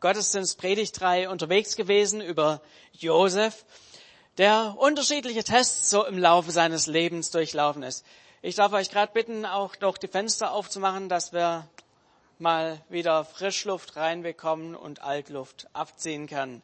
Gottesdienstpredigtreihe unterwegs gewesen über Josef, der unterschiedliche Tests so im Laufe seines Lebens durchlaufen ist. Ich darf euch gerade bitten, auch noch die Fenster aufzumachen, dass wir mal wieder Frischluft reinbekommen und Altluft abziehen können.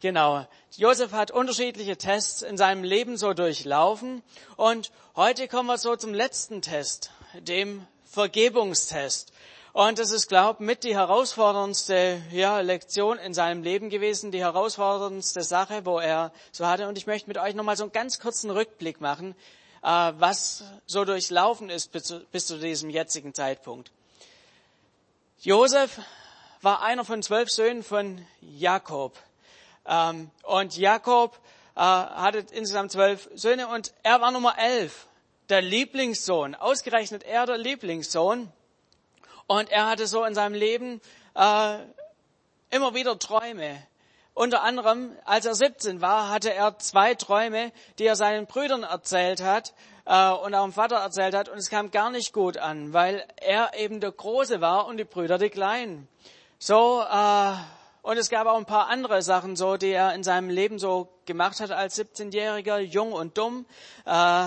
Genau. Josef hat unterschiedliche Tests in seinem Leben so durchlaufen und heute kommen wir so zum letzten Test, dem Vergebungstest. Und es ist, glaube ich, mit die herausforderndste ja, Lektion in seinem Leben gewesen, die herausforderndste Sache, wo er so hatte. Und ich möchte mit euch nochmal so einen ganz kurzen Rückblick machen, äh, was so durchlaufen ist bis zu, bis zu diesem jetzigen Zeitpunkt. Josef war einer von zwölf Söhnen von Jakob. Ähm, und Jakob äh, hatte insgesamt zwölf Söhne und er war Nummer elf, der Lieblingssohn. Ausgerechnet er der Lieblingssohn. Und er hatte so in seinem Leben äh, immer wieder Träume. Unter anderem, als er 17 war, hatte er zwei Träume, die er seinen Brüdern erzählt hat äh, und auch dem Vater erzählt hat. Und es kam gar nicht gut an, weil er eben der Große war und die Brüder die Kleinen. So äh, und es gab auch ein paar andere Sachen so, die er in seinem Leben so gemacht hat als 17-Jähriger, jung und dumm. Äh,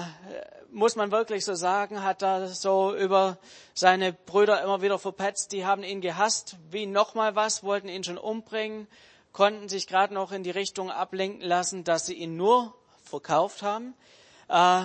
muss man wirklich so sagen, hat er so über seine Brüder immer wieder verpetzt. Die haben ihn gehasst, wie nochmal was, wollten ihn schon umbringen, konnten sich gerade noch in die Richtung ablenken lassen, dass sie ihn nur verkauft haben. Äh,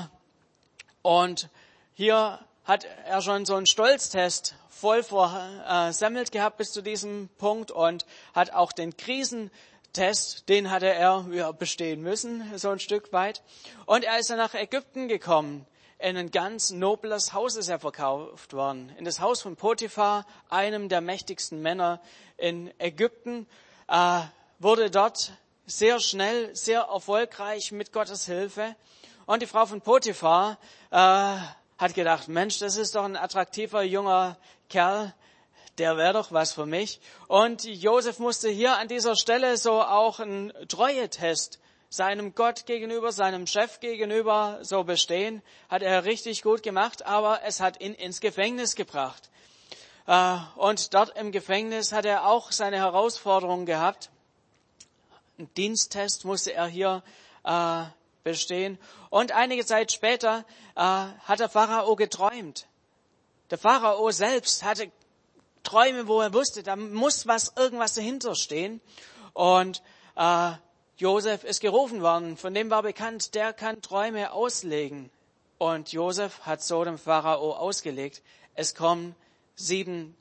und hier hat er schon so einen Stolztest voll versemmelt gehabt bis zu diesem Punkt und hat auch den Krisentest, den hatte er ja, bestehen müssen, so ein Stück weit. Und er ist dann nach Ägypten gekommen. In ein ganz nobles Haus ist er verkauft worden. In das Haus von Potiphar, einem der mächtigsten Männer in Ägypten, äh, wurde dort sehr schnell, sehr erfolgreich mit Gottes Hilfe. Und die Frau von Potiphar äh, hat gedacht, Mensch, das ist doch ein attraktiver junger Kerl, der wäre doch was für mich. Und Josef musste hier an dieser Stelle so auch einen Treue-Test seinem Gott gegenüber, seinem Chef gegenüber so bestehen. Hat er richtig gut gemacht, aber es hat ihn ins Gefängnis gebracht. Äh, und dort im Gefängnis hat er auch seine Herausforderungen gehabt. Ein Diensttest musste er hier äh, bestehen. Und einige Zeit später äh, hat der Pharao geträumt. Der Pharao selbst hatte Träume, wo er wusste, da muss was, irgendwas dahinter stehen. Und äh, Josef ist gerufen worden, von dem war bekannt, der kann Träume auslegen. Und Josef hat so dem Pharao ausgelegt, es kommen sieben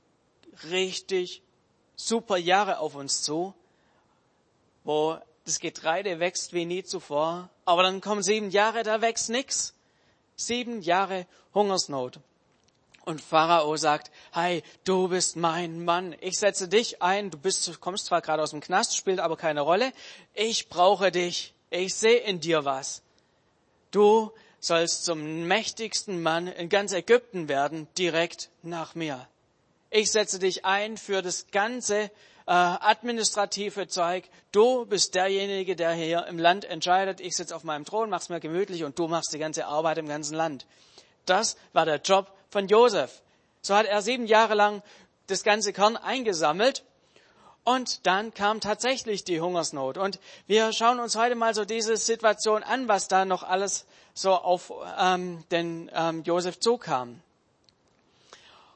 richtig super Jahre auf uns zu, wo das Getreide wächst wie nie zuvor, aber dann kommen sieben Jahre, da wächst nix. Sieben Jahre Hungersnot. Und Pharao sagt, hey, du bist mein Mann. Ich setze dich ein. Du bist, kommst zwar gerade aus dem Knast, spielt aber keine Rolle. Ich brauche dich. Ich sehe in dir was. Du sollst zum mächtigsten Mann in ganz Ägypten werden, direkt nach mir. Ich setze dich ein für das ganze äh, administrative Zeug. Du bist derjenige, der hier im Land entscheidet. Ich sitze auf meinem Thron, mach's mir gemütlich und du machst die ganze Arbeit im ganzen Land. Das war der Job von Josef. So hat er sieben Jahre lang das ganze Korn eingesammelt und dann kam tatsächlich die Hungersnot. Und wir schauen uns heute mal so diese Situation an, was da noch alles so auf ähm, den ähm, Josef zukam.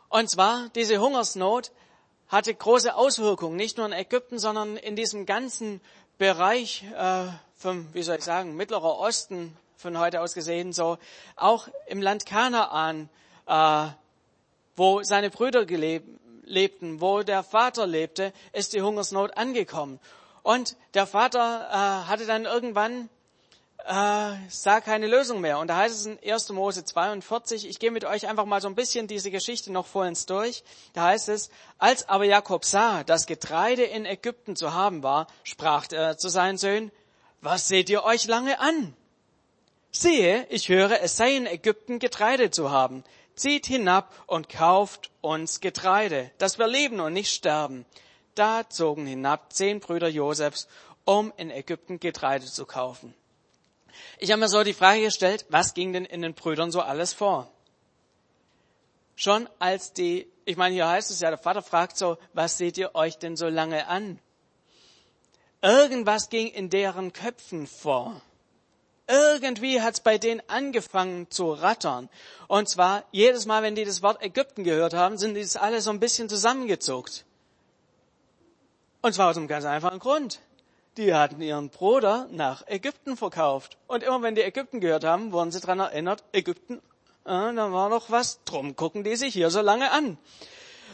Und zwar diese Hungersnot hatte große Auswirkungen, nicht nur in Ägypten, sondern in diesem ganzen Bereich äh, vom, wie soll ich sagen, Mittlerer Osten von heute aus gesehen, so auch im Land Kanaan, äh, wo seine Brüder gelebt, lebten, wo der Vater lebte, ist die Hungersnot angekommen. Und der Vater äh, hatte dann irgendwann äh, sah keine Lösung mehr. Und da heißt es in 1. Mose 42, ich gehe mit euch einfach mal so ein bisschen diese Geschichte noch vollends durch. Da heißt es, als aber Jakob sah, dass Getreide in Ägypten zu haben war, sprach er zu seinen Söhnen, was seht ihr euch lange an? Siehe, ich höre, es sei in Ägypten Getreide zu haben. Zieht hinab und kauft uns Getreide, dass wir leben und nicht sterben. Da zogen hinab zehn Brüder Josefs, um in Ägypten Getreide zu kaufen. Ich habe mir so die Frage gestellt, was ging denn in den Brüdern so alles vor? schon als die, ich meine, hier heißt es ja, der Vater fragt so, was seht ihr euch denn so lange an? Irgendwas ging in deren Köpfen vor. Irgendwie hat's bei denen angefangen zu rattern. Und zwar jedes Mal, wenn die das Wort Ägypten gehört haben, sind die das alle so ein bisschen zusammengezuckt. Und zwar aus einem ganz einfachen Grund. Die hatten ihren Bruder nach Ägypten verkauft. Und immer wenn die Ägypten gehört haben, wurden sie daran erinnert, Ägypten, äh, da war noch was, drum gucken die sich hier so lange an.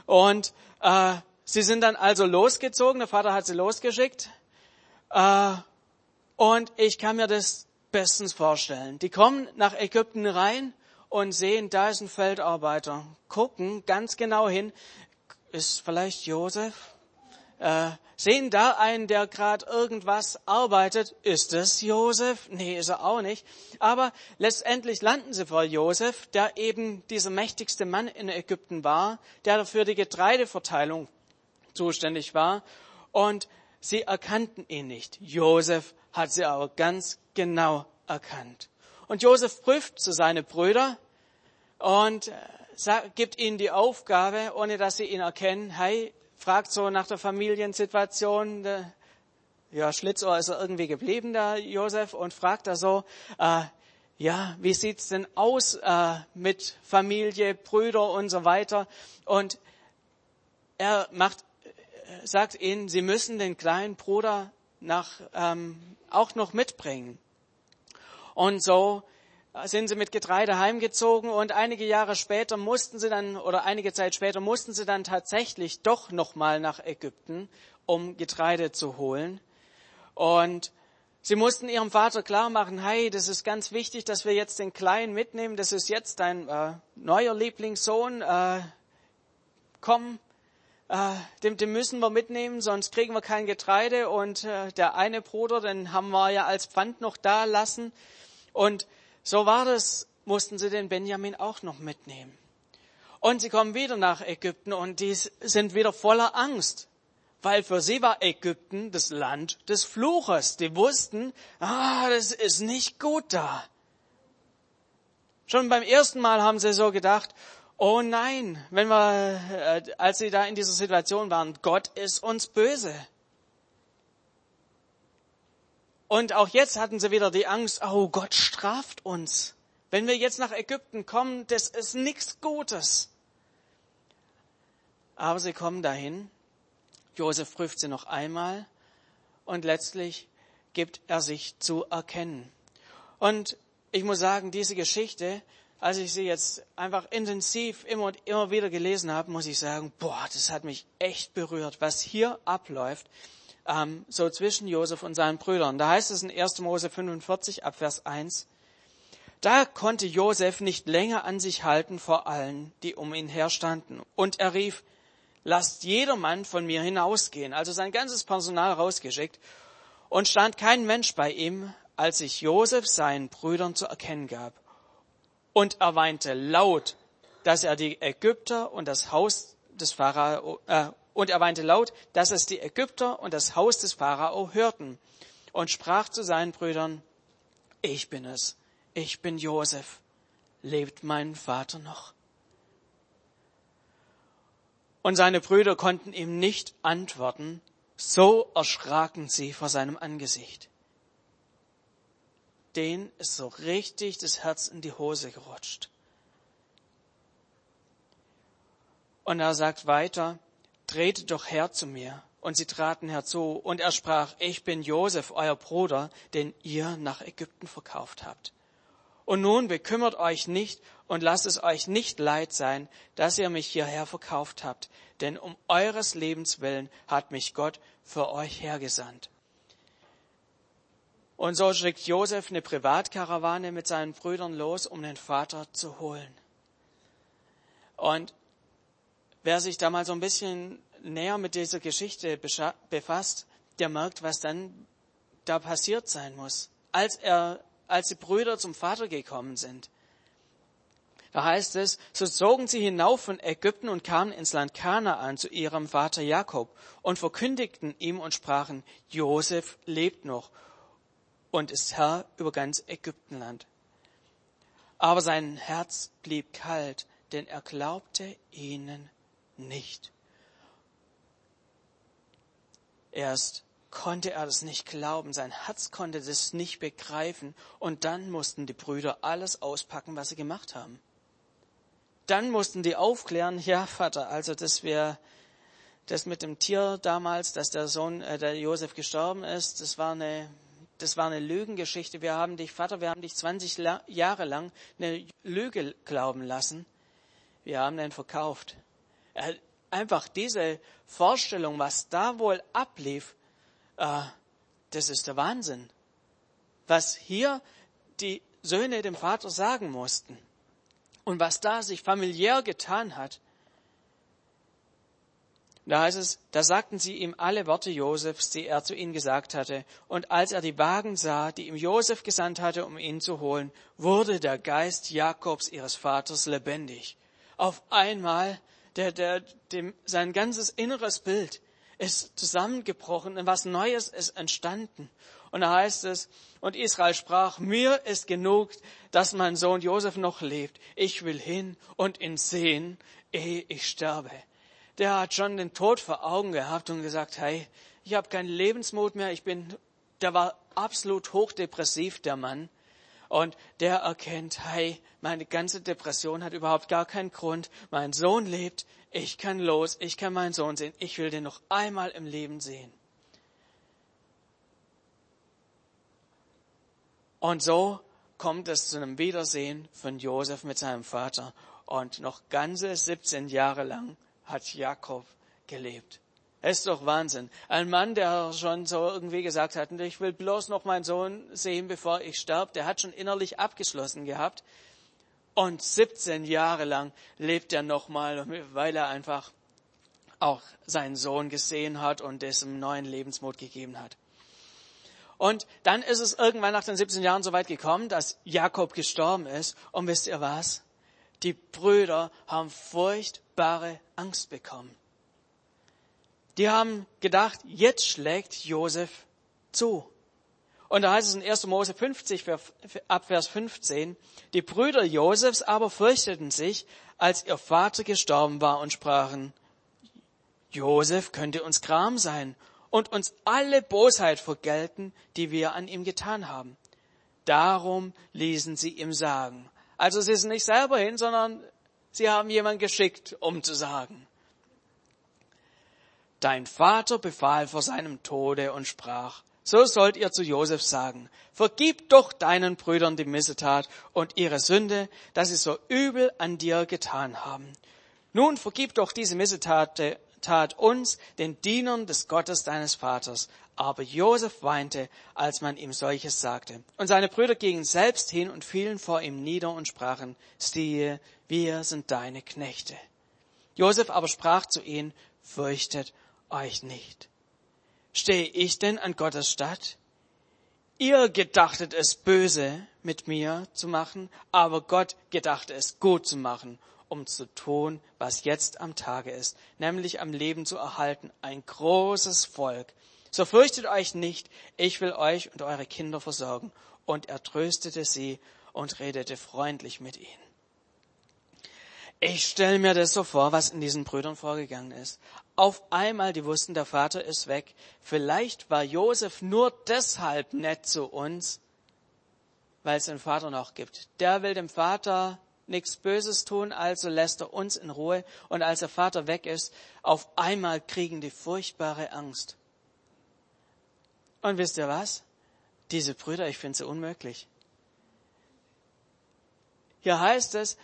Und äh, sie sind dann also losgezogen, der Vater hat sie losgeschickt. Äh, und ich kann mir das bestens vorstellen. Die kommen nach Ägypten rein und sehen, da ist ein Feldarbeiter. Gucken ganz genau hin, ist vielleicht Josef? Äh, sehen da einen, der gerade irgendwas arbeitet. Ist es Josef? Nee, ist er auch nicht. Aber letztendlich landen sie vor Josef, der eben dieser mächtigste Mann in Ägypten war, der dafür die Getreideverteilung zuständig war. Und sie erkannten ihn nicht. Josef hat sie aber ganz genau erkannt. Und Josef prüft zu seine Brüder und äh, gibt ihnen die Aufgabe, ohne dass sie ihn erkennen, hey, fragt so nach der Familiensituation, ja, Schlitzohr ist er irgendwie geblieben, der Josef, und fragt da so, äh, ja, wie sieht's denn aus äh, mit Familie, Brüder und so weiter? Und er macht, äh, sagt ihnen, sie müssen den kleinen Bruder nach, ähm, auch noch mitbringen. Und so sind sie mit Getreide heimgezogen und einige Jahre später mussten sie dann, oder einige Zeit später mussten sie dann tatsächlich doch nochmal nach Ägypten, um Getreide zu holen. Und sie mussten ihrem Vater klar machen, hey, das ist ganz wichtig, dass wir jetzt den Kleinen mitnehmen, das ist jetzt dein äh, neuer Lieblingssohn, äh, komm, äh, den, den müssen wir mitnehmen, sonst kriegen wir kein Getreide und äh, der eine Bruder, den haben wir ja als Pfand noch da lassen. Und so war das, mussten sie den Benjamin auch noch mitnehmen. Und sie kommen wieder nach Ägypten und die sind wieder voller Angst, weil für sie war Ägypten das Land des Fluches. Die wussten, ah, das ist nicht gut da. Schon beim ersten Mal haben sie so gedacht, oh nein, wenn wir, äh, als sie da in dieser Situation waren, Gott ist uns böse. Und auch jetzt hatten sie wieder die Angst, oh Gott straft uns. Wenn wir jetzt nach Ägypten kommen, das ist nichts Gutes. Aber sie kommen dahin. Josef prüft sie noch einmal und letztlich gibt er sich zu erkennen. Und ich muss sagen, diese Geschichte, als ich sie jetzt einfach intensiv immer und immer wieder gelesen habe, muss ich sagen, boah, das hat mich echt berührt, was hier abläuft ähm, so zwischen Josef und seinen Brüdern. Da heißt es in 1. Mose 45 ab Vers 1, da konnte Josef nicht länger an sich halten vor allen, die um ihn herstanden. Und er rief, lasst jedermann von mir hinausgehen. Also sein ganzes Personal rausgeschickt. Und stand kein Mensch bei ihm, als sich Josef seinen Brüdern zu erkennen gab. Und er weinte laut, dass er die Ägypter und das Haus des Pharao, äh, und er weinte laut, dass es die Ägypter und das Haus des Pharao hörten und sprach zu seinen Brüdern, ich bin es, ich bin Josef, lebt mein Vater noch? Und seine Brüder konnten ihm nicht antworten, so erschraken sie vor seinem Angesicht. Den ist so richtig das Herz in die Hose gerutscht. Und er sagt weiter, tretet doch her zu mir. Und sie traten herzu, und er sprach, ich bin Josef, euer Bruder, den ihr nach Ägypten verkauft habt. Und nun bekümmert euch nicht und lasst es euch nicht leid sein, dass ihr mich hierher verkauft habt, denn um eures Lebens willen hat mich Gott für euch hergesandt. Und so schickt Josef eine Privatkarawane mit seinen Brüdern los, um den Vater zu holen. Und Wer sich da mal so ein bisschen näher mit dieser Geschichte befasst, der merkt, was dann da passiert sein muss, als er, als die Brüder zum Vater gekommen sind. Da heißt es, so zogen sie hinauf von Ägypten und kamen ins Land Kanaan zu ihrem Vater Jakob und verkündigten ihm und sprachen, Josef lebt noch und ist Herr über ganz Ägyptenland. Aber sein Herz blieb kalt, denn er glaubte ihnen nicht. Erst konnte er das nicht glauben, sein Herz konnte das nicht begreifen und dann mussten die Brüder alles auspacken, was sie gemacht haben. Dann mussten die aufklären, ja Vater, also dass wir das mit dem Tier damals, dass der Sohn, äh, der Josef gestorben ist, das war eine, das war eine Lügengeschichte. Wir haben dich, Vater, wir haben dich 20 Jahre lang eine Lüge glauben lassen. Wir haben den verkauft. Einfach diese Vorstellung, was da wohl ablief, äh, das ist der Wahnsinn. Was hier die Söhne dem Vater sagen mussten und was da sich familiär getan hat, da heißt es, da sagten sie ihm alle Worte Josefs, die er zu ihnen gesagt hatte. Und als er die Wagen sah, die ihm Josef gesandt hatte, um ihn zu holen, wurde der Geist Jakobs, ihres Vaters, lebendig. Auf einmal, der, der, dem, sein ganzes inneres Bild ist zusammengebrochen und was Neues ist entstanden. Und da heißt es, und Israel sprach, mir ist genug, dass mein Sohn Josef noch lebt. Ich will hin und ihn sehen, ehe ich sterbe der hat schon den Tod vor Augen gehabt und gesagt, hey, ich habe keinen Lebensmut mehr, ich bin, der war absolut hochdepressiv, der Mann. Und der erkennt, hey, meine ganze Depression hat überhaupt gar keinen Grund. Mein Sohn lebt, ich kann los, ich kann meinen Sohn sehen, ich will den noch einmal im Leben sehen. Und so kommt es zu einem Wiedersehen von Josef mit seinem Vater. Und noch ganze 17 Jahre lang hat Jakob gelebt. Es ist doch Wahnsinn. Ein Mann, der schon so irgendwie gesagt hat, ich will bloß noch meinen Sohn sehen, bevor ich sterbe, der hat schon innerlich abgeschlossen gehabt. Und 17 Jahre lang lebt er nochmal, weil er einfach auch seinen Sohn gesehen hat und es ihm neuen Lebensmut gegeben hat. Und dann ist es irgendwann nach den 17 Jahren so weit gekommen, dass Jakob gestorben ist. Und wisst ihr was? Die Brüder haben furchtbare Angst bekommen. Die haben gedacht, jetzt schlägt Josef zu. Und da heißt es in 1. Mose 50, ab Vers 15, die Brüder Josefs aber fürchteten sich, als ihr Vater gestorben war und sprachen, Josef könnte uns Gram sein und uns alle Bosheit vergelten, die wir an ihm getan haben. Darum ließen sie ihm sagen, also sie sind nicht selber hin, sondern sie haben jemanden geschickt, um zu sagen. Dein Vater befahl vor seinem Tode und sprach, so sollt ihr zu Josef sagen, vergib doch deinen Brüdern die Missetat und ihre Sünde, dass sie so übel an dir getan haben. Nun vergib doch diese Missetat Tat uns, den Dienern des Gottes deines Vaters. Aber Josef weinte, als man ihm solches sagte. Und seine Brüder gingen selbst hin und fielen vor ihm nieder und sprachen, siehe, wir sind deine Knechte. Josef aber sprach zu ihnen, fürchtet euch nicht. Stehe ich denn an Gottes Stadt? Ihr gedachtet es böse mit mir zu machen, aber Gott gedachte es gut zu machen um zu tun, was jetzt am Tage ist, nämlich am Leben zu erhalten, ein großes Volk. So fürchtet euch nicht, ich will euch und eure Kinder versorgen. Und er tröstete sie und redete freundlich mit ihnen. Ich stelle mir das so vor, was in diesen Brüdern vorgegangen ist. Auf einmal, die wussten, der Vater ist weg. Vielleicht war Josef nur deshalb nett zu uns, weil es den Vater noch gibt. Der will dem Vater nichts Böses tun, also lässt er uns in Ruhe. Und als der Vater weg ist, auf einmal kriegen die furchtbare Angst. Und wisst ihr was? Diese Brüder, ich finde sie unmöglich. Hier heißt es,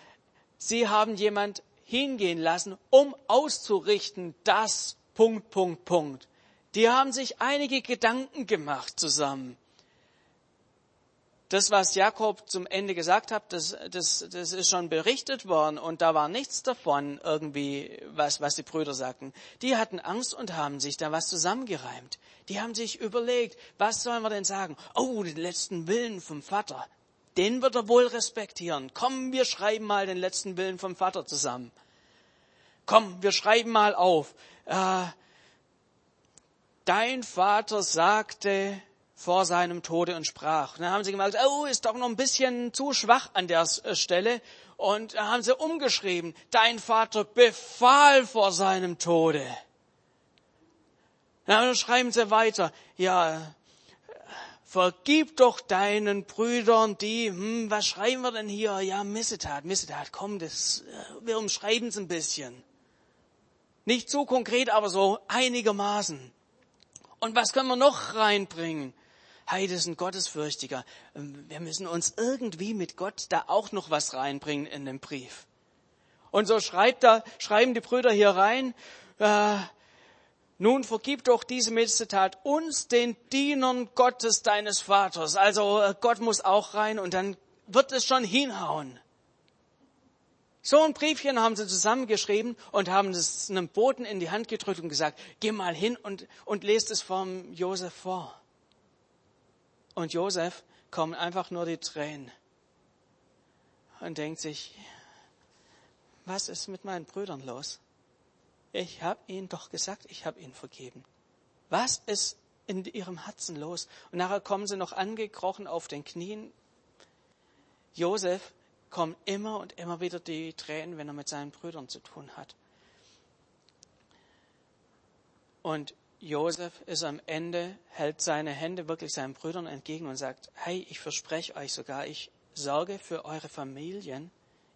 sie haben jemand hingehen lassen, um auszurichten, das Punkt, Punkt, Punkt. Die haben sich einige Gedanken gemacht zusammen das, was Jakob zum Ende gesagt hat, das, das, das ist schon berichtet worden und da war nichts davon irgendwie, was, was die Brüder sagten. Die hatten Angst und haben sich da was zusammengereimt. Die haben sich überlegt, was sollen wir denn sagen? Oh, den letzten Willen vom Vater. Den wird er wohl respektieren. Komm, wir schreiben mal den letzten Willen vom Vater zusammen. Komm, wir schreiben mal auf. Äh, dein Vater sagte, vor seinem Tode und sprach. Und dann haben sie gemerkt, oh, ist doch noch ein bisschen zu schwach an der äh, Stelle. Und dann haben sie umgeschrieben, dein Vater befahl vor seinem Tode. Dann schreiben sie weiter, ja, vergib doch deinen Brüdern die, hm, was schreiben wir denn hier? Ja, Missetat, Missetat, komm, das, äh, wir umschreiben es ein bisschen. Nicht so konkret, aber so einigermaßen. Und was können wir noch reinbringen? Heide ist ein Gottesfürchtiger. Ähm, wir müssen uns irgendwie mit Gott da auch noch was reinbringen in den Brief. Und so schreibt da, schreiben die Brüder hier rein, äh, nun vergib doch diese Missetat uns, den Dienern Gottes deines Vaters. Also äh, Gott muss auch rein und dann wird es schon hinhauen. So ein Briefchen haben sie zusammengeschrieben und haben es einem Boten in die Hand gedrückt und gesagt, geh mal hin und, und lest es vom Josef vor. Und Josef kommen einfach nur die Tränen und denkt sich, was ist mit meinen Brüdern los? Ich habe ihnen doch gesagt, ich habe ihnen vergeben. Was ist in ihrem Herzen los? Und nachher kommen sie noch angekrochen auf den Knien. Josef kommt immer und immer wieder die Tränen, wenn er mit seinen Brüdern zu tun hat. Und Josef ist am Ende, hält seine Hände wirklich seinen Brüdern entgegen und sagt, hey, ich verspreche euch sogar, ich sorge für eure Familien.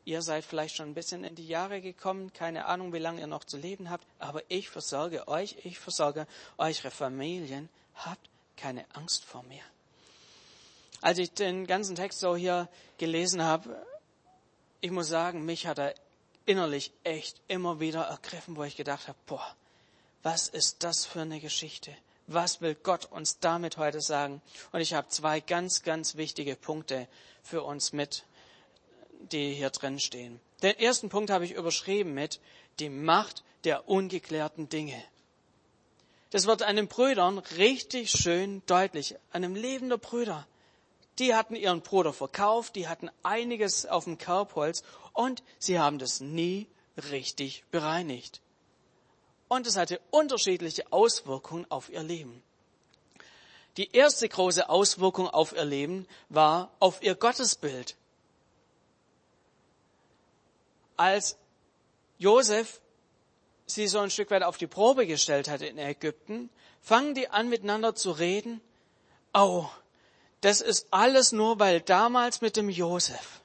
Ihr seid vielleicht schon ein bisschen in die Jahre gekommen, keine Ahnung, wie lange ihr noch zu leben habt, aber ich versorge euch, ich versorge eure Familien. Habt keine Angst vor mir. Als ich den ganzen Text so hier gelesen habe, ich muss sagen, mich hat er innerlich echt immer wieder ergriffen, wo ich gedacht habe, boah, was ist das für eine Geschichte? Was will Gott uns damit heute sagen? Und ich habe zwei ganz, ganz wichtige Punkte für uns mit, die hier drin stehen. Den ersten Punkt habe ich überschrieben mit die Macht der ungeklärten Dinge. Das wird einem Brüdern richtig schön deutlich, einem lebender Brüder. Die hatten ihren Bruder verkauft, die hatten einiges auf dem Kerbholz und sie haben das nie richtig bereinigt und es hatte unterschiedliche Auswirkungen auf ihr Leben. Die erste große Auswirkung auf ihr Leben war auf ihr Gottesbild. Als Josef sie so ein Stück weit auf die Probe gestellt hatte in Ägypten, fangen die an miteinander zu reden. Oh, das ist alles nur, weil damals mit dem Josef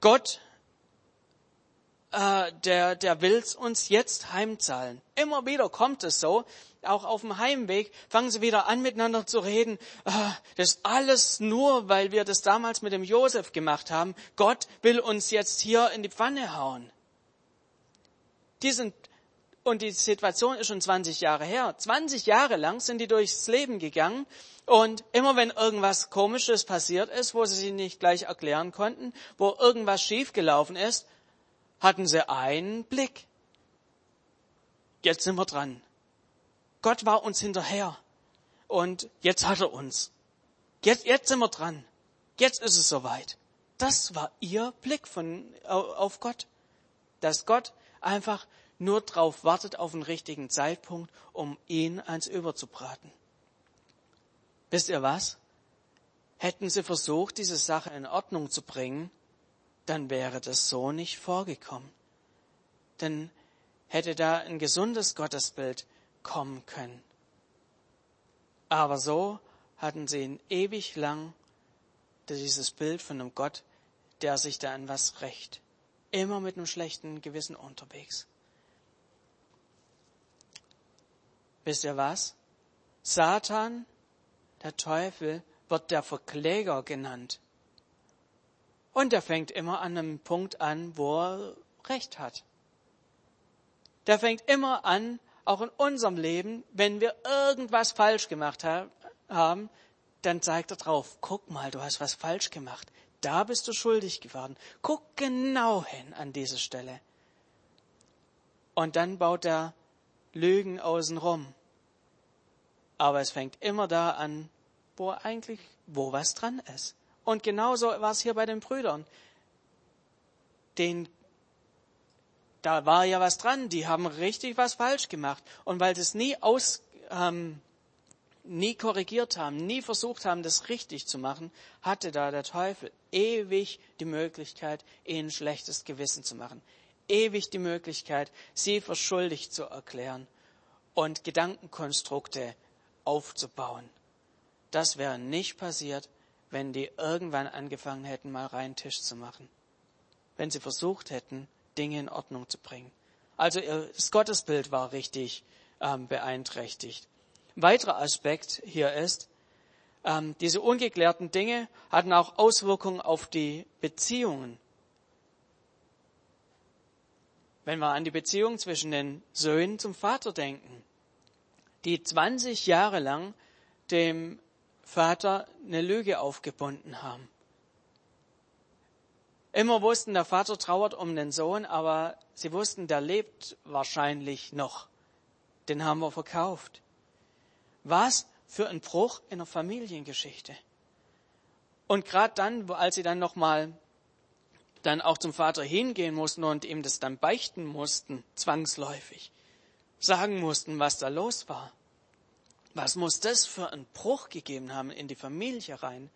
Gott äh, der, der will's uns jetzt heimzahlen. Immer wieder kommt es so, auch auf dem Heimweg fangen sie wieder an miteinander zu reden. Äh, das alles nur, weil wir das damals mit dem Josef gemacht haben. Gott will uns jetzt hier in die Pfanne hauen. Die sind, und die Situation ist schon 20 Jahre her. 20 Jahre lang sind die durchs Leben gegangen und immer wenn irgendwas Komisches passiert ist, wo sie sich nicht gleich erklären konnten, wo irgendwas schiefgelaufen ist, hatten sie einen Blick. Jetzt sind wir dran. Gott war uns hinterher. Und jetzt hat er uns. Jetzt, jetzt sind wir dran. Jetzt ist es soweit. Das war ihr Blick von, auf Gott. Dass Gott einfach nur drauf wartet auf den richtigen Zeitpunkt, um ihn ans Überzubraten. Wisst ihr was? Hätten sie versucht, diese Sache in Ordnung zu bringen, dann wäre das so nicht vorgekommen. Dann hätte da ein gesundes Gottesbild kommen können. Aber so hatten sie ihn ewig lang dieses Bild von einem Gott, der sich da an was rächt. Immer mit einem schlechten Gewissen unterwegs. Wisst ihr was? Satan, der Teufel, wird der Verkläger genannt. Und er fängt immer an einem Punkt an, wo er Recht hat. Der fängt immer an, auch in unserem Leben, wenn wir irgendwas falsch gemacht haben, dann zeigt er drauf, guck mal, du hast was falsch gemacht. Da bist du schuldig geworden. Guck genau hin an diese Stelle. Und dann baut er Lügen außenrum. Aber es fängt immer da an, wo eigentlich, wo was dran ist. Und genauso war es hier bei den Brüdern. Den, da war ja was dran, die haben richtig was falsch gemacht. Und weil sie es nie aus, ähm, nie korrigiert haben, nie versucht haben, das richtig zu machen, hatte da der Teufel ewig die Möglichkeit, ihnen schlechtes Gewissen zu machen. Ewig die Möglichkeit, sie für schuldig zu erklären und Gedankenkonstrukte aufzubauen. Das wäre nicht passiert, wenn die irgendwann angefangen hätten, mal reinen Tisch zu machen. Wenn sie versucht hätten, Dinge in Ordnung zu bringen. Also das Gottesbild war richtig ähm, beeinträchtigt. Ein weiterer Aspekt hier ist, ähm, diese ungeklärten Dinge hatten auch Auswirkungen auf die Beziehungen. Wenn wir an die Beziehung zwischen den Söhnen zum Vater denken, die 20 Jahre lang dem Vater eine Lüge aufgebunden haben. Immer wussten, der Vater trauert um den Sohn, aber sie wussten, der lebt wahrscheinlich noch. Den haben wir verkauft. Was für ein Bruch in der Familiengeschichte. Und gerade dann, als sie dann nochmal dann auch zum Vater hingehen mussten und ihm das dann beichten mussten, zwangsläufig, sagen mussten, was da los war. Was muss das für einen Bruch gegeben haben in die Familie rein,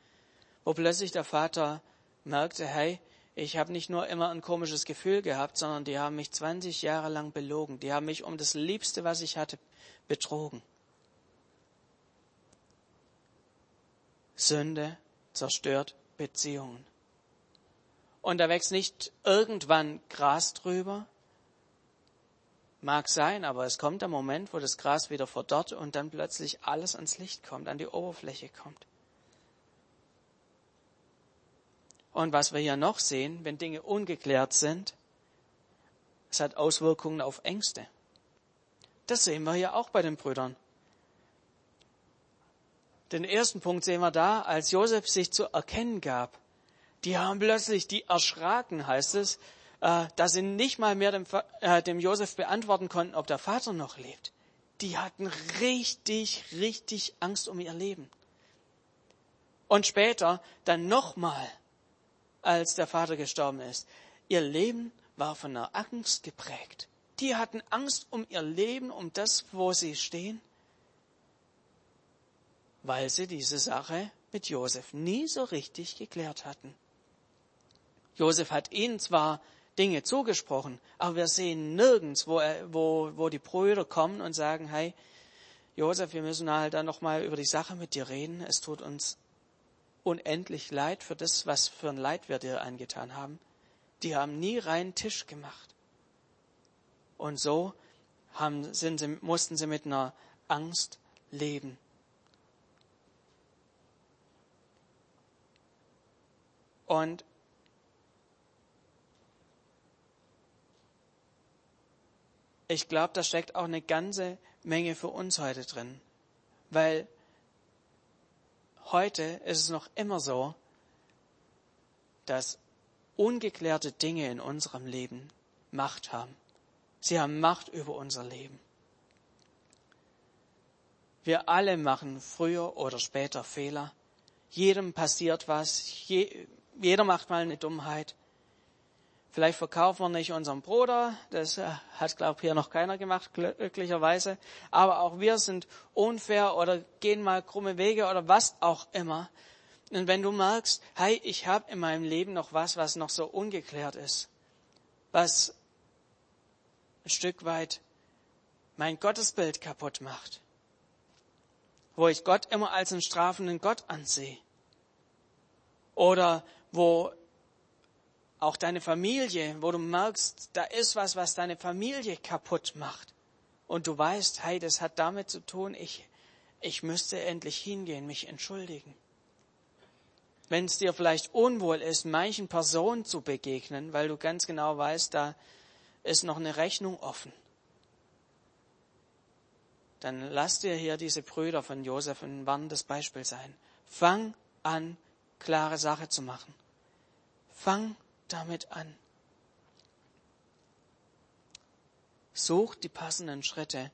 wo plötzlich der Vater merkte, hey, ich habe nicht nur immer ein komisches Gefühl gehabt, sondern die haben mich 20 Jahre lang belogen. Die haben mich um das Liebste, was ich hatte, betrogen. Sünde zerstört Beziehungen. Und da wächst nicht irgendwann Gras drüber. Mag sein, aber es kommt der Moment, wo das Gras wieder verdorrt und dann plötzlich alles ans Licht kommt, an die Oberfläche kommt. Und was wir hier noch sehen, wenn Dinge ungeklärt sind, es hat Auswirkungen auf Ängste. Das sehen wir hier auch bei den Brüdern. Den ersten Punkt sehen wir da, als Josef sich zu erkennen gab. Die haben plötzlich, die erschraken, heißt es, äh, dass sie nicht mal mehr dem, äh, dem Josef beantworten konnten, ob der Vater noch lebt. Die hatten richtig, richtig Angst um ihr Leben. Und später dann nochmal als der Vater gestorben ist. Ihr Leben war von einer Angst geprägt. Die hatten Angst um ihr Leben, um das, wo sie stehen, weil sie diese Sache mit Josef nie so richtig geklärt hatten. Josef hat ihnen zwar Dinge zugesprochen, aber wir sehen nirgends, wo, er, wo, wo die Brüder kommen und sagen, hey, Josef, wir müssen halt dann nochmal über die Sache mit dir reden. Es tut uns unendlich leid für das, was für ein Leid wir dir angetan haben. Die haben nie reinen Tisch gemacht. Und so haben, sind mussten sie mit einer Angst leben. Und ich glaube, da steckt auch eine ganze Menge für uns heute drin. Weil heute ist es noch immer so, dass ungeklärte Dinge in unserem Leben Macht haben. Sie haben Macht über unser Leben. Wir alle machen früher oder später Fehler. Jedem passiert was. Je, jeder macht mal eine Dummheit. Vielleicht verkaufen wir nicht unseren Bruder, das äh, hat, glaube ich, hier noch keiner gemacht, glücklicherweise. Aber auch wir sind unfair oder gehen mal krumme Wege oder was auch immer. Und wenn du merkst, hey, ich habe in meinem Leben noch was, was noch so ungeklärt ist, was ein Stück weit mein Gottesbild kaputt macht, wo ich Gott immer als einen strafenden Gott ansehe, oder wo auch deine Familie, wo du merkst, da ist was, was deine Familie kaputt macht. Und du weißt, hey, das hat damit zu tun, ich, ich müsste endlich hingehen, mich entschuldigen. Wenn es dir vielleicht unwohl ist, manchen Personen zu begegnen, weil du ganz genau weißt, da ist noch eine Rechnung offen, dann lass dir hier diese Brüder von Josef ein warnendes Beispiel sein. Fang an, klare Sache zu machen. Fang damit an. Such die passenden Schritte,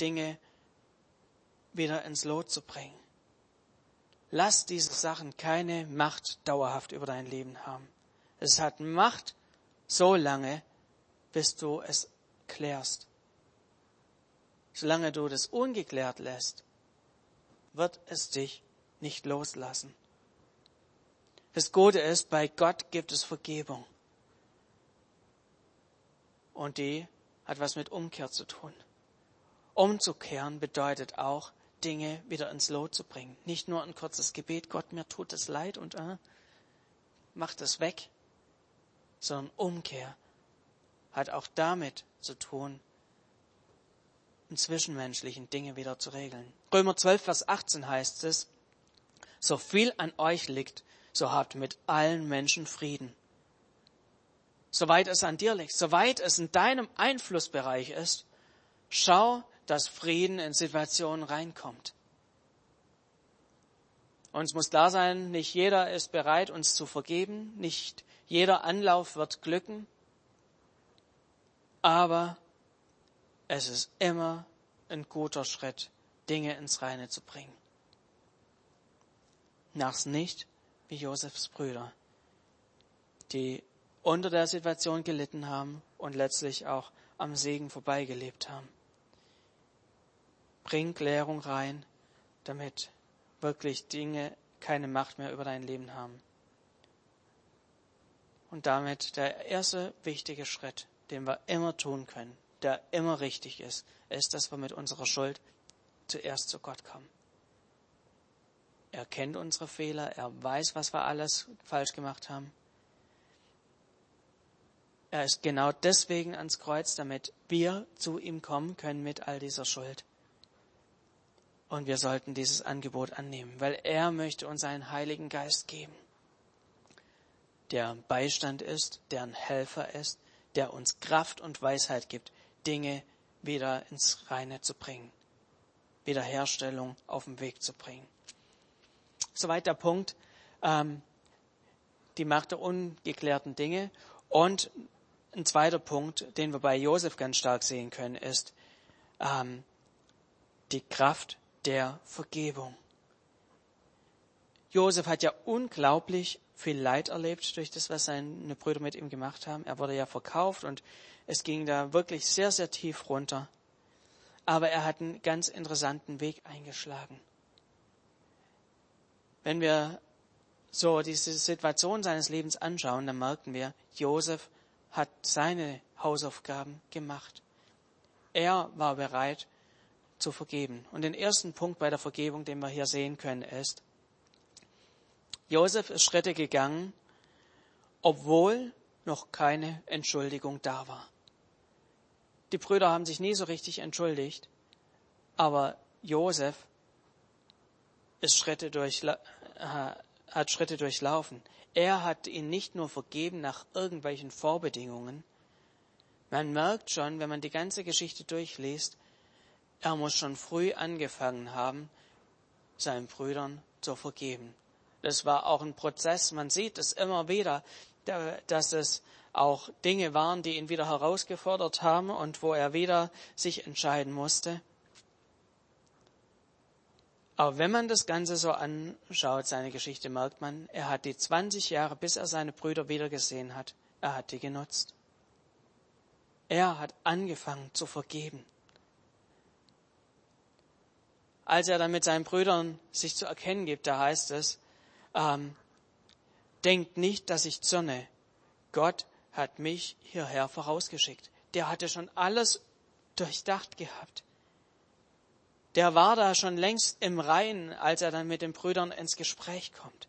Dinge wieder ins Lot zu bringen. Lass diese Sachen keine Macht dauerhaft über dein Leben haben. Es hat Macht so lange, bis du es klärst. Solange du das ungeklärt lässt, wird es dich nicht loslassen. Das Gute ist, bei Gott gibt es Vergebung. Und die hat was mit Umkehr zu tun. Umzukehren bedeutet auch, Dinge wieder ins Lot zu bringen. Nicht nur ein kurzes Gebet, Gott, mir tut es leid und äh, macht es weg, sondern Umkehr hat auch damit zu tun, in zwischenmenschlichen Dinge wieder zu regeln. Römer 12, Vers 18 heißt es, so viel an euch liegt, so habt mit allen Menschen Frieden. Soweit es an dir liegt, soweit es in deinem Einflussbereich ist, schau, dass Frieden in Situationen reinkommt. Uns muss klar sein, nicht jeder ist bereit, uns zu vergeben, nicht jeder Anlauf wird glücken, aber es ist immer ein guter Schritt, Dinge ins Reine zu bringen. Nach's nicht wie Josefs Brüder, die unter der Situation gelitten haben und letztlich auch am Segen vorbeigelebt haben. Bring Klärung rein, damit wirklich Dinge keine Macht mehr über dein Leben haben. Und damit der erste wichtige Schritt, den wir immer tun können, der immer richtig ist, ist, dass wir mit unserer Schuld zuerst zu Gott kommen. Er kennt unsere Fehler, er weiß, was wir alles falsch gemacht haben. Er ist genau deswegen ans Kreuz, damit wir zu ihm kommen können mit all dieser Schuld. Und wir sollten dieses Angebot annehmen, weil er möchte uns einen Heiligen Geist geben, der Beistand ist, der ein Helfer ist, der uns Kraft und Weisheit gibt, Dinge wieder ins Reine zu bringen, Wiederherstellung auf den Weg zu bringen. Soweit der Punkt, ähm, die Macht der ungeklärten Dinge. Und ein zweiter Punkt, den wir bei Josef ganz stark sehen können, ist ähm, die Kraft der Vergebung. Josef hat ja unglaublich viel Leid erlebt durch das, was seine Brüder mit ihm gemacht haben. Er wurde ja verkauft und es ging da wirklich sehr, sehr tief runter. Aber er hat einen ganz interessanten Weg eingeschlagen. Wenn wir so diese Situation seines Lebens anschauen, dann merken wir, Josef hat seine Hausaufgaben gemacht. Er war bereit, zu vergeben. Und den ersten Punkt bei der Vergebung, den wir hier sehen können, ist, Josef ist Schritte gegangen, obwohl noch keine Entschuldigung da war. Die Brüder haben sich nie so richtig entschuldigt, aber Josef ist Schritte durch, hat Schritte durchlaufen. Er hat ihn nicht nur vergeben nach irgendwelchen Vorbedingungen. Man merkt schon, wenn man die ganze Geschichte durchliest, er muss schon früh angefangen haben, seinen Brüdern zu vergeben. Das war auch ein Prozess. Man sieht es immer wieder, dass es auch Dinge waren, die ihn wieder herausgefordert haben und wo er wieder sich entscheiden musste. Aber wenn man das Ganze so anschaut, seine Geschichte, merkt man, er hat die 20 Jahre, bis er seine Brüder wiedergesehen hat, er hat die genutzt. Er hat angefangen zu vergeben als er dann mit seinen Brüdern sich zu erkennen gibt, da heißt es, ähm, denkt nicht, dass ich zürne. Gott hat mich hierher vorausgeschickt. Der hatte schon alles durchdacht gehabt. Der war da schon längst im Reinen, als er dann mit den Brüdern ins Gespräch kommt.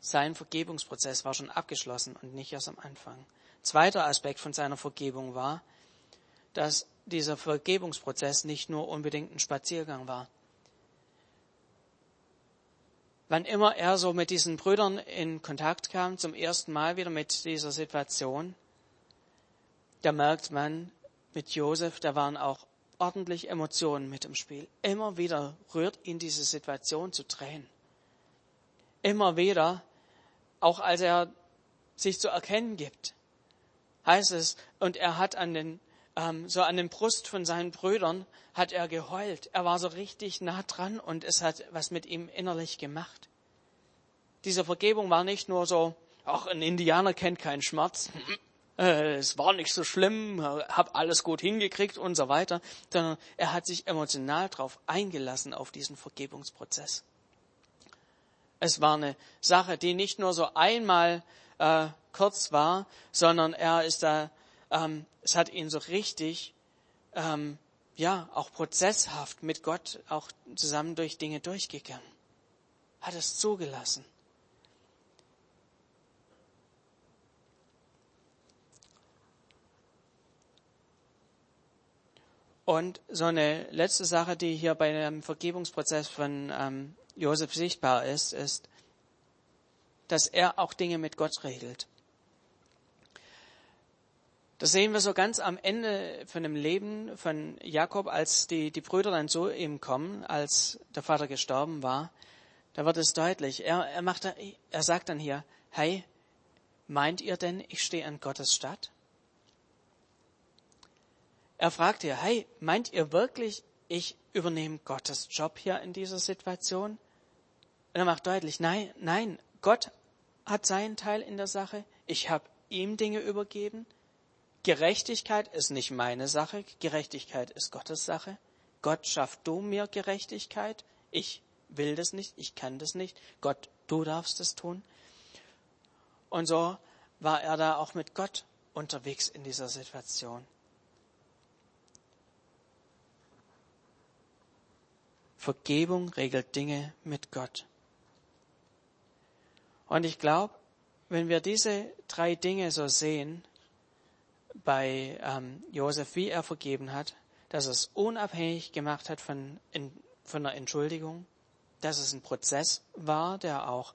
Sein Vergebungsprozess war schon abgeschlossen und nicht erst am Anfang. Zweiter Aspekt von seiner Vergebung war, dass dieser Vergebungsprozess nicht nur unbedingt ein Spaziergang war. Wann immer er so mit diesen Brüdern in Kontakt kam, zum ersten Mal wieder mit dieser Situation, da merkt man mit Josef, da waren auch ordentlich Emotionen mit im Spiel. Immer wieder rührt ihn diese Situation zu Tränen. Immer wieder, auch als er sich zu erkennen gibt, heißt es, und er hat an den ähm, so an den Brust von seinen Brüdern hat er geheult. Er war so richtig nah dran und es hat was mit ihm innerlich gemacht. Diese Vergebung war nicht nur so, ach, ein Indianer kennt keinen Schmerz. Äh, es war nicht so schlimm, hab alles gut hingekriegt und so weiter, sondern er hat sich emotional darauf eingelassen auf diesen Vergebungsprozess. Es war eine Sache, die nicht nur so einmal äh, kurz war, sondern er ist da, ähm, es hat ihn so richtig, ähm, ja, auch prozesshaft mit Gott auch zusammen durch Dinge durchgegangen. Hat es zugelassen. Und so eine letzte Sache, die hier bei dem Vergebungsprozess von ähm, Josef sichtbar ist, ist, dass er auch Dinge mit Gott regelt. Das sehen wir so ganz am Ende von dem Leben von Jakob, als die, die Brüder dann zu ihm kommen, als der Vater gestorben war. Da wird es deutlich. Er, er, macht, er sagt dann hier, hey, meint ihr denn, ich stehe an Gottes Stadt? Er fragt hier, hey, meint ihr wirklich, ich übernehme Gottes Job hier in dieser Situation? Und er macht deutlich, nein, nein, Gott hat seinen Teil in der Sache. Ich habe ihm Dinge übergeben. Gerechtigkeit ist nicht meine Sache. Gerechtigkeit ist Gottes Sache. Gott schafft du mir Gerechtigkeit. Ich will das nicht. Ich kann das nicht. Gott, du darfst es tun. Und so war er da auch mit Gott unterwegs in dieser Situation. Vergebung regelt Dinge mit Gott. Und ich glaube, wenn wir diese drei Dinge so sehen, bei ähm, Josef, wie er vergeben hat, dass es unabhängig gemacht hat von, in, von der Entschuldigung, dass es ein Prozess war, der auch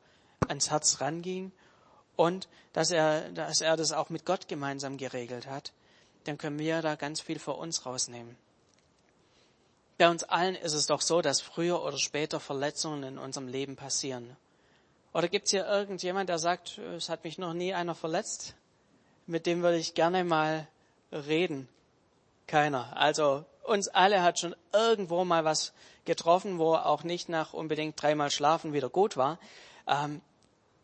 ans Herz ranging und dass er, dass er das auch mit Gott gemeinsam geregelt hat, dann können wir da ganz viel für uns rausnehmen. Bei uns allen ist es doch so, dass früher oder später Verletzungen in unserem Leben passieren. Oder gibt es hier irgendjemand, der sagt, es hat mich noch nie einer verletzt? Mit dem würde ich gerne mal reden. Keiner. Also uns alle hat schon irgendwo mal was getroffen, wo auch nicht nach unbedingt dreimal Schlafen wieder gut war. Ähm,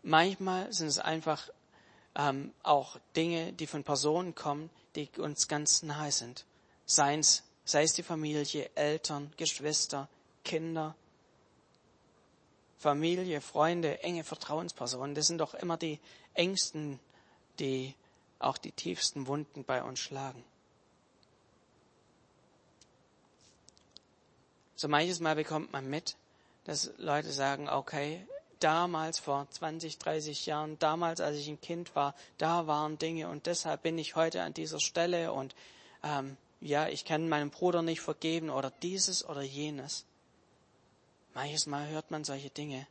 manchmal sind es einfach ähm, auch Dinge, die von Personen kommen, die uns ganz nahe sind. Seins sei es die Familie, Eltern, Geschwister, Kinder, Familie, Freunde, enge Vertrauenspersonen. Das sind doch immer die engsten, die auch die tiefsten Wunden bei uns schlagen. So manches Mal bekommt man mit, dass Leute sagen, okay, damals vor 20, 30 Jahren, damals als ich ein Kind war, da waren Dinge und deshalb bin ich heute an dieser Stelle und ähm, ja, ich kann meinem Bruder nicht vergeben oder dieses oder jenes. Manches Mal hört man solche Dinge.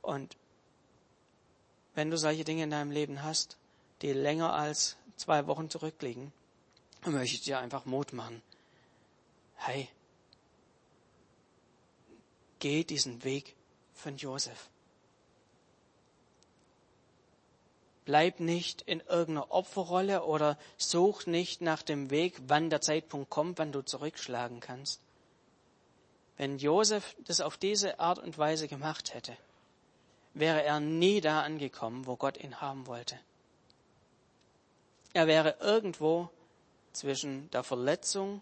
Und wenn du solche Dinge in deinem Leben hast, die länger als zwei Wochen zurückliegen, dann möchte ich dir einfach Mut machen. Hey, geh diesen Weg von Josef. Bleib nicht in irgendeiner Opferrolle oder such nicht nach dem Weg, wann der Zeitpunkt kommt, wann du zurückschlagen kannst. Wenn Josef das auf diese Art und Weise gemacht hätte, wäre er nie da angekommen, wo Gott ihn haben wollte. Er wäre irgendwo zwischen der Verletzung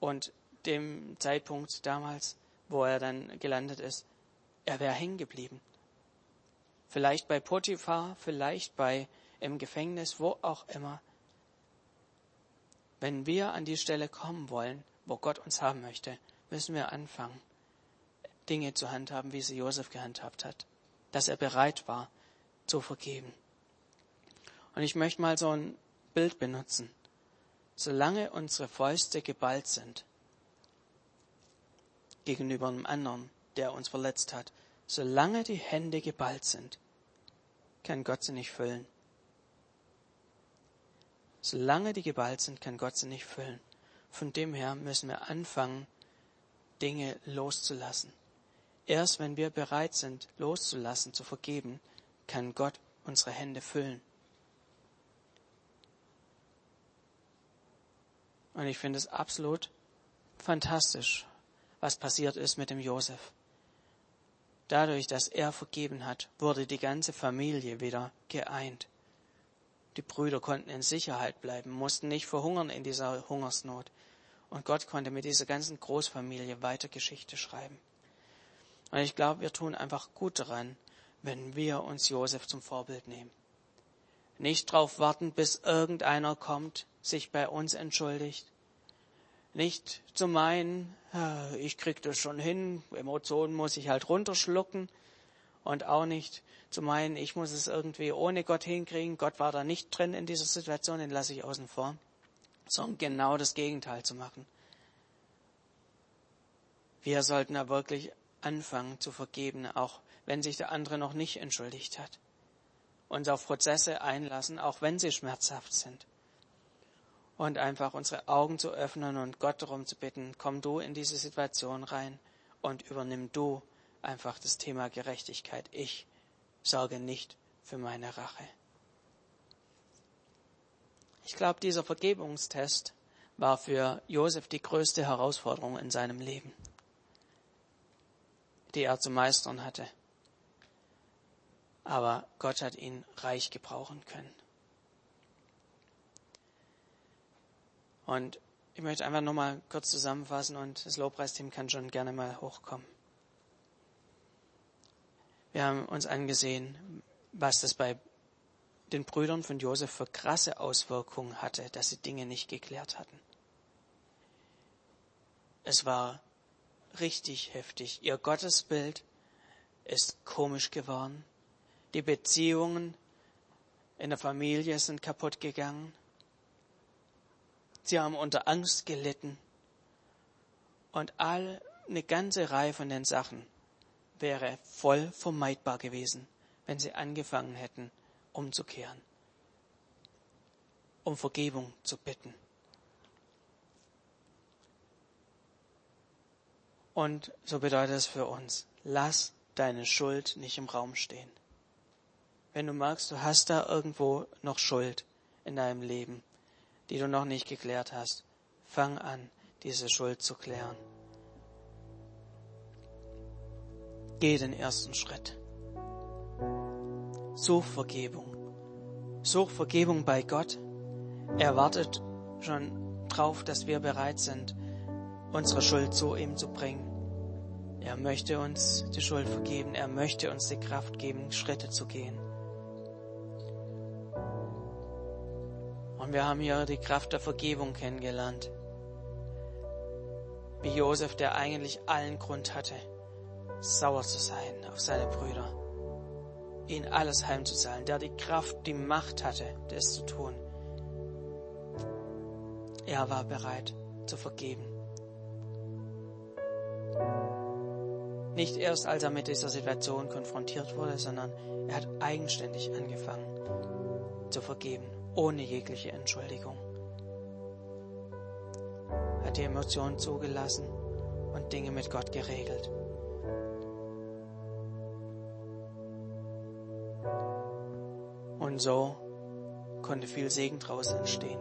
und dem Zeitpunkt damals, wo er dann gelandet ist, er wäre hängen geblieben. Vielleicht bei Potiphar, vielleicht bei im Gefängnis, wo auch immer. Wenn wir an die Stelle kommen wollen, wo Gott uns haben möchte, müssen wir anfangen, Dinge zu handhaben, wie sie Josef gehandhabt hat, dass er bereit war zu vergeben. Und ich möchte mal so ein Bild benutzen. Solange unsere Fäuste geballt sind gegenüber einem anderen, der uns verletzt hat, solange die Hände geballt sind, kann Gott sie nicht füllen. Solange die geballt sind, kann Gott sie nicht füllen. Von dem her müssen wir anfangen, Dinge loszulassen. Erst wenn wir bereit sind, loszulassen, zu vergeben, kann Gott unsere Hände füllen. Und ich finde es absolut fantastisch, was passiert ist mit dem Josef. Dadurch, dass er vergeben hat, wurde die ganze Familie wieder geeint. Die Brüder konnten in Sicherheit bleiben, mussten nicht verhungern in dieser Hungersnot. Und Gott konnte mit dieser ganzen Großfamilie weiter Geschichte schreiben. Und ich glaube, wir tun einfach gut daran, wenn wir uns Josef zum Vorbild nehmen. Nicht darauf warten, bis irgendeiner kommt, sich bei uns entschuldigt. Nicht zu meinen, ich krieg das schon hin, Emotionen muss ich halt runterschlucken. Und auch nicht zu meinen, ich muss es irgendwie ohne Gott hinkriegen. Gott war da nicht drin in dieser Situation, den lasse ich außen vor. Sondern genau das Gegenteil zu machen. Wir sollten da wirklich anfangen zu vergeben, auch wenn sich der andere noch nicht entschuldigt hat. Uns auf Prozesse einlassen, auch wenn sie schmerzhaft sind. Und einfach unsere Augen zu öffnen und Gott darum zu bitten, komm du in diese Situation rein und übernimm du einfach das Thema Gerechtigkeit. Ich sorge nicht für meine Rache. Ich glaube, dieser Vergebungstest war für Josef die größte Herausforderung in seinem Leben die er zu meistern hatte. Aber Gott hat ihn reich gebrauchen können. Und ich möchte einfach nochmal kurz zusammenfassen und das Lobpreisteam kann schon gerne mal hochkommen. Wir haben uns angesehen, was das bei den Brüdern von Josef für krasse Auswirkungen hatte, dass sie Dinge nicht geklärt hatten. Es war richtig heftig. Ihr Gottesbild ist komisch geworden. Die Beziehungen in der Familie sind kaputt gegangen. Sie haben unter Angst gelitten. Und all eine ganze Reihe von den Sachen wäre voll vermeidbar gewesen, wenn sie angefangen hätten, umzukehren, um Vergebung zu bitten. Und so bedeutet es für uns, lass deine Schuld nicht im Raum stehen. Wenn du merkst, du hast da irgendwo noch Schuld in deinem Leben, die du noch nicht geklärt hast, fang an, diese Schuld zu klären. Geh den ersten Schritt. Such Vergebung. Such Vergebung bei Gott. Er wartet schon drauf, dass wir bereit sind, unsere Schuld zu ihm zu bringen. Er möchte uns die Schuld vergeben. Er möchte uns die Kraft geben, Schritte zu gehen. Und wir haben hier die Kraft der Vergebung kennengelernt. Wie Josef, der eigentlich allen Grund hatte, sauer zu sein auf seine Brüder, ihnen alles heimzuzahlen, der die Kraft, die Macht hatte, das zu tun. Er war bereit zu vergeben. Nicht erst, als er mit dieser Situation konfrontiert wurde, sondern er hat eigenständig angefangen zu vergeben, ohne jegliche Entschuldigung. Hat die Emotionen zugelassen und Dinge mit Gott geregelt. Und so konnte viel Segen daraus entstehen.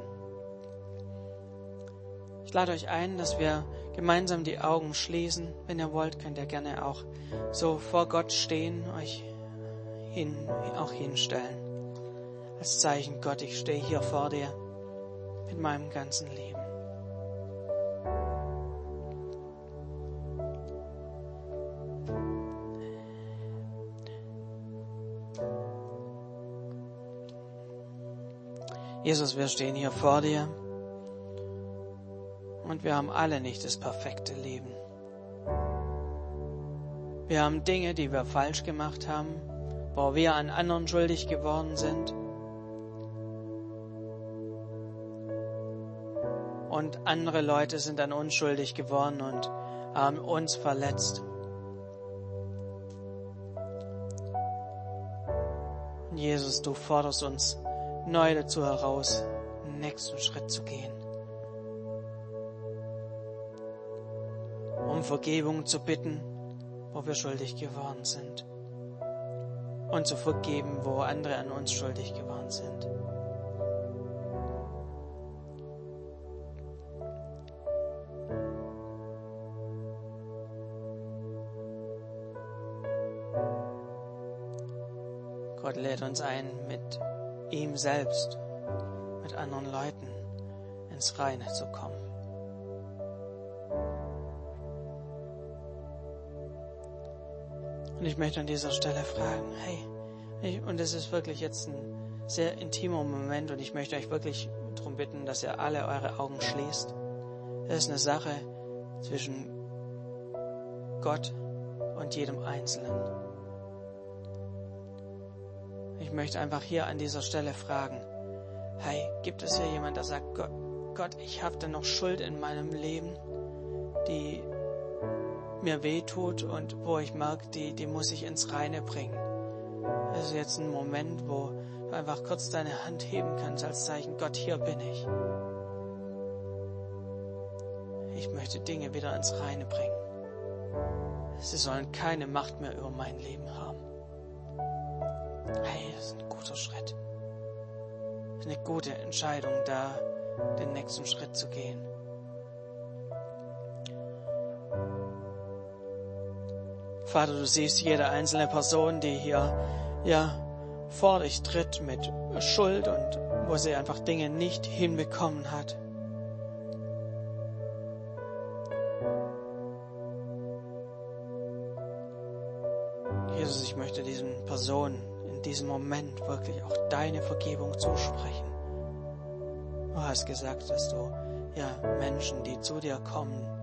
Ich lade euch ein, dass wir gemeinsam die Augen schließen. Wenn ihr wollt, könnt ihr gerne auch so vor Gott stehen, euch hin, auch hinstellen. Als Zeichen, Gott, ich stehe hier vor dir mit meinem ganzen Leben. Jesus, wir stehen hier vor dir. Und wir haben alle nicht das perfekte Leben. Wir haben Dinge, die wir falsch gemacht haben, wo wir an anderen schuldig geworden sind. Und andere Leute sind an uns schuldig geworden und haben uns verletzt. Jesus, du forderst uns neu dazu heraus, den nächsten Schritt zu gehen. um Vergebung zu bitten, wo wir schuldig geworden sind. Und zu vergeben, wo andere an uns schuldig geworden sind. Uns ein, mit ihm selbst mit anderen Leuten ins Reine zu kommen. Und ich möchte an dieser Stelle fragen, hey, ich, und es ist wirklich jetzt ein sehr intimer Moment und ich möchte euch wirklich darum bitten, dass ihr alle eure Augen schließt. Es ist eine Sache zwischen Gott und jedem Einzelnen. Ich möchte einfach hier an dieser Stelle fragen, hey, gibt es hier jemand, der sagt, Gott, Gott ich habe da noch Schuld in meinem Leben, die mir wehtut und wo ich merke, die, die muss ich ins Reine bringen. Das ist jetzt ein Moment, wo du einfach kurz deine Hand heben kannst als Zeichen, Gott, hier bin ich. Ich möchte Dinge wieder ins Reine bringen. Sie sollen keine Macht mehr über mein Leben haben. Hey, das ist ein guter Schritt. Das ist eine gute Entscheidung, da den nächsten Schritt zu gehen. Vater, du siehst jede einzelne Person, die hier, ja, vor dich tritt mit Schuld und wo sie einfach Dinge nicht hinbekommen hat. Jesus, ich möchte diesen Personen diesem Moment wirklich auch deine Vergebung zusprechen. Du hast gesagt, dass du ja Menschen, die zu dir kommen,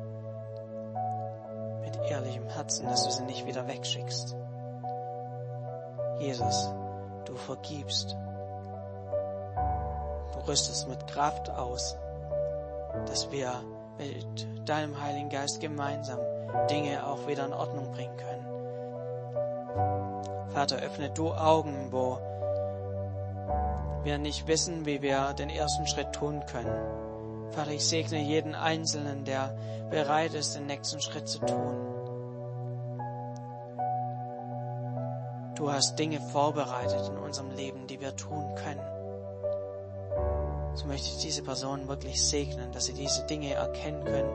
ehrlichem Herzen, dass du sie nicht wieder wegschickst. Jesus, du vergibst. Du rüstest mit Kraft aus, dass wir mit deinem Heiligen Geist gemeinsam Dinge auch wieder in Ordnung bringen können. Vater, öffne du Augen, wo wir nicht wissen, wie wir den ersten Schritt tun können. Vater, ich segne jeden Einzelnen, der bereit ist, den nächsten Schritt zu tun. Du hast Dinge vorbereitet in unserem Leben, die wir tun können. So möchte ich diese Personen wirklich segnen, dass sie diese Dinge erkennen können,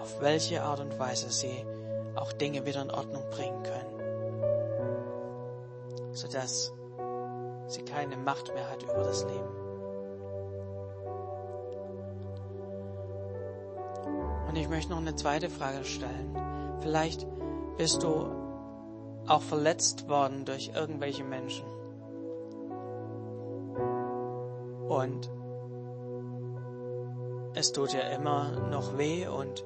auf welche Art und Weise sie auch Dinge wieder in Ordnung bringen können, sodass sie keine Macht mehr hat über das Leben. Und ich möchte noch eine zweite Frage stellen. Vielleicht bist du auch verletzt worden durch irgendwelche Menschen. Und es tut dir immer noch weh und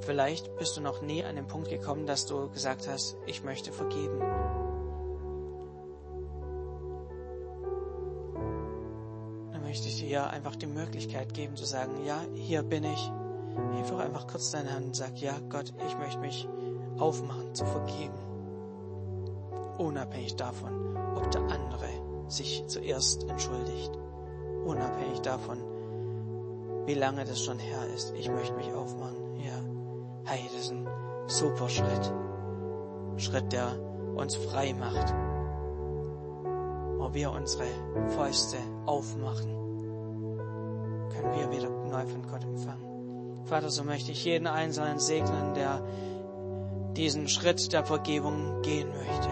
vielleicht bist du noch nie an den Punkt gekommen, dass du gesagt hast, ich möchte vergeben. Dir einfach die Möglichkeit geben zu sagen, ja, hier bin ich. Heb doch einfach kurz deine Hand und sag, ja, Gott, ich möchte mich aufmachen zu vergeben unabhängig davon, ob der andere sich zuerst entschuldigt, unabhängig davon, wie lange das schon her ist. Ich möchte mich aufmachen. Ja, hey, das ist ein super Schritt. Schritt, der uns frei macht. Wo wir unsere Fäuste aufmachen, können wir wieder neu von Gott empfangen. Vater, so möchte ich jeden Einzelnen segnen, der diesen Schritt der Vergebung gehen möchte.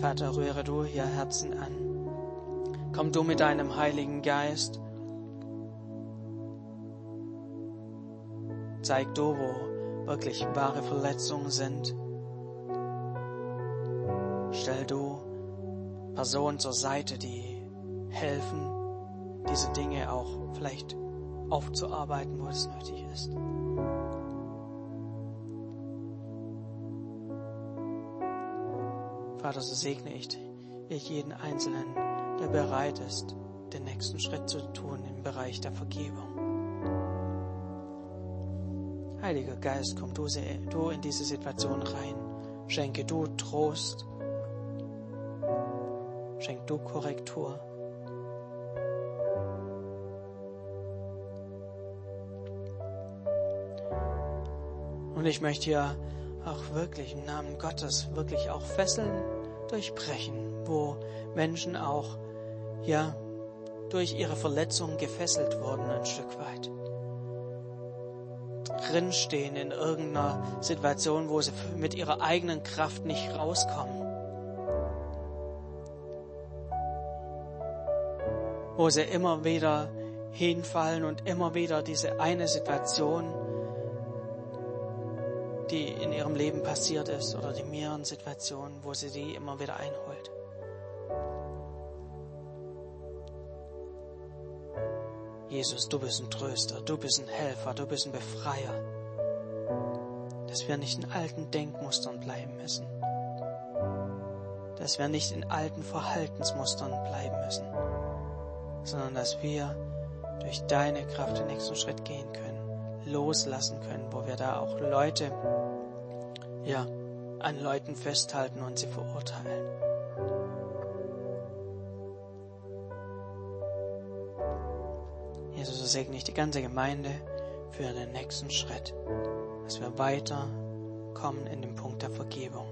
Vater, rühre du hier Herzen an. Komm du mit deinem Heiligen Geist. Zeig du, wo wirklich wahre Verletzungen sind. Stell du Personen zur Seite, die helfen, diese Dinge auch vielleicht aufzuarbeiten, wo es nötig ist. Vater, so segne ich jeden Einzelnen, der bereit ist, den nächsten Schritt zu tun im Bereich der Vergebung. Heiliger Geist, komm du, du in diese Situation rein. Schenke du Trost. Schenk du Korrektur. Und ich möchte hier auch wirklich im Namen Gottes wirklich auch Fesseln durchbrechen, wo Menschen auch, ja, durch ihre Verletzungen gefesselt wurden ein Stück weit. Drinstehen in irgendeiner Situation, wo sie mit ihrer eigenen Kraft nicht rauskommen. wo sie immer wieder hinfallen und immer wieder diese eine Situation, die in ihrem Leben passiert ist oder die mehreren Situationen, wo sie die immer wieder einholt. Jesus, du bist ein Tröster, du bist ein Helfer, du bist ein Befreier. Dass wir nicht in alten Denkmustern bleiben müssen. Dass wir nicht in alten Verhaltensmustern bleiben müssen, sondern dass wir durch deine Kraft den nächsten Schritt gehen können, loslassen können, wo wir da auch Leute, ja, an Leuten festhalten und sie verurteilen. Jesus, so segne ich die ganze Gemeinde für den nächsten Schritt, dass wir weiterkommen in den Punkt der Vergebung,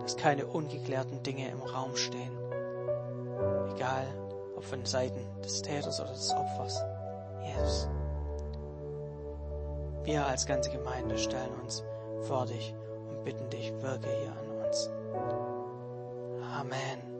dass keine ungeklärten Dinge im Raum stehen, egal ob von Seiten des Täters oder des Opfers. Jesus. Wir als ganze Gemeinde stellen uns vor dich und bitten dich, wirke hier an uns. Amen.